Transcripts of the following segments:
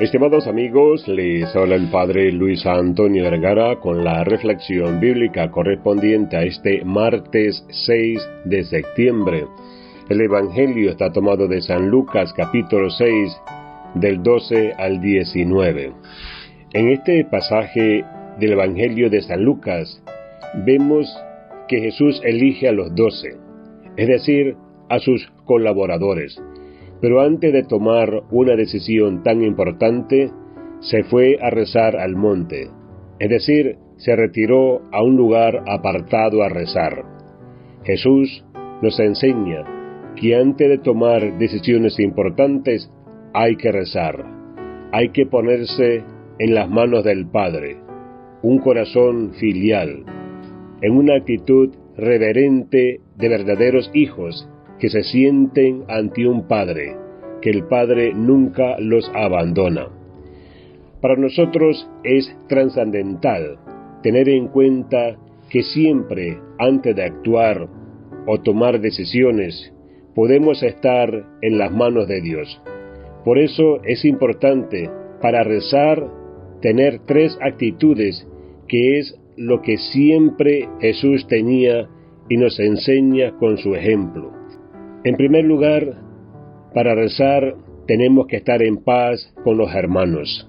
Estimados amigos, les habla el Padre Luis Antonio Vergara con la reflexión bíblica correspondiente a este martes 6 de septiembre. El Evangelio está tomado de San Lucas capítulo 6 del 12 al 19. En este pasaje del Evangelio de San Lucas vemos que Jesús elige a los doce, es decir, a sus colaboradores pero antes de tomar una decisión tan importante, se fue a rezar al monte, es decir, se retiró a un lugar apartado a rezar. Jesús nos enseña que antes de tomar decisiones importantes hay que rezar, hay que ponerse en las manos del Padre, un corazón filial, en una actitud reverente de verdaderos hijos que se sienten ante un Padre, que el Padre nunca los abandona. Para nosotros es trascendental tener en cuenta que siempre antes de actuar o tomar decisiones podemos estar en las manos de Dios. Por eso es importante para rezar tener tres actitudes que es lo que siempre Jesús tenía y nos enseña con su ejemplo. En primer lugar, para rezar tenemos que estar en paz con los hermanos.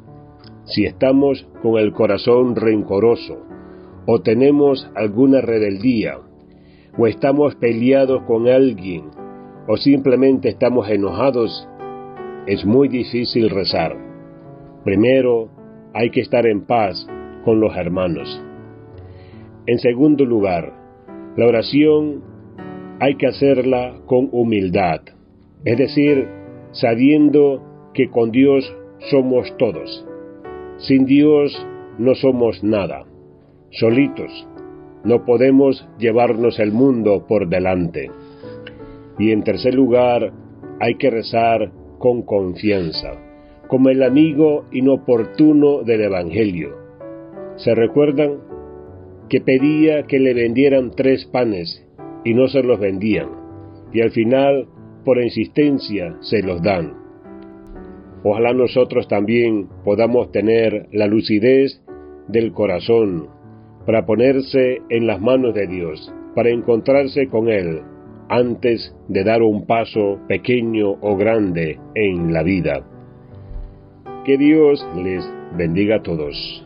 Si estamos con el corazón rencoroso, o tenemos alguna rebeldía, o estamos peleados con alguien, o simplemente estamos enojados, es muy difícil rezar. Primero, hay que estar en paz con los hermanos. En segundo lugar, la oración hay que hacerla con humildad, es decir, sabiendo que con Dios somos todos. Sin Dios no somos nada. Solitos no podemos llevarnos el mundo por delante. Y en tercer lugar, hay que rezar con confianza, como el amigo inoportuno del Evangelio. ¿Se recuerdan? Que pedía que le vendieran tres panes y no se los vendían, y al final, por insistencia, se los dan. Ojalá nosotros también podamos tener la lucidez del corazón para ponerse en las manos de Dios, para encontrarse con Él antes de dar un paso pequeño o grande en la vida. Que Dios les bendiga a todos.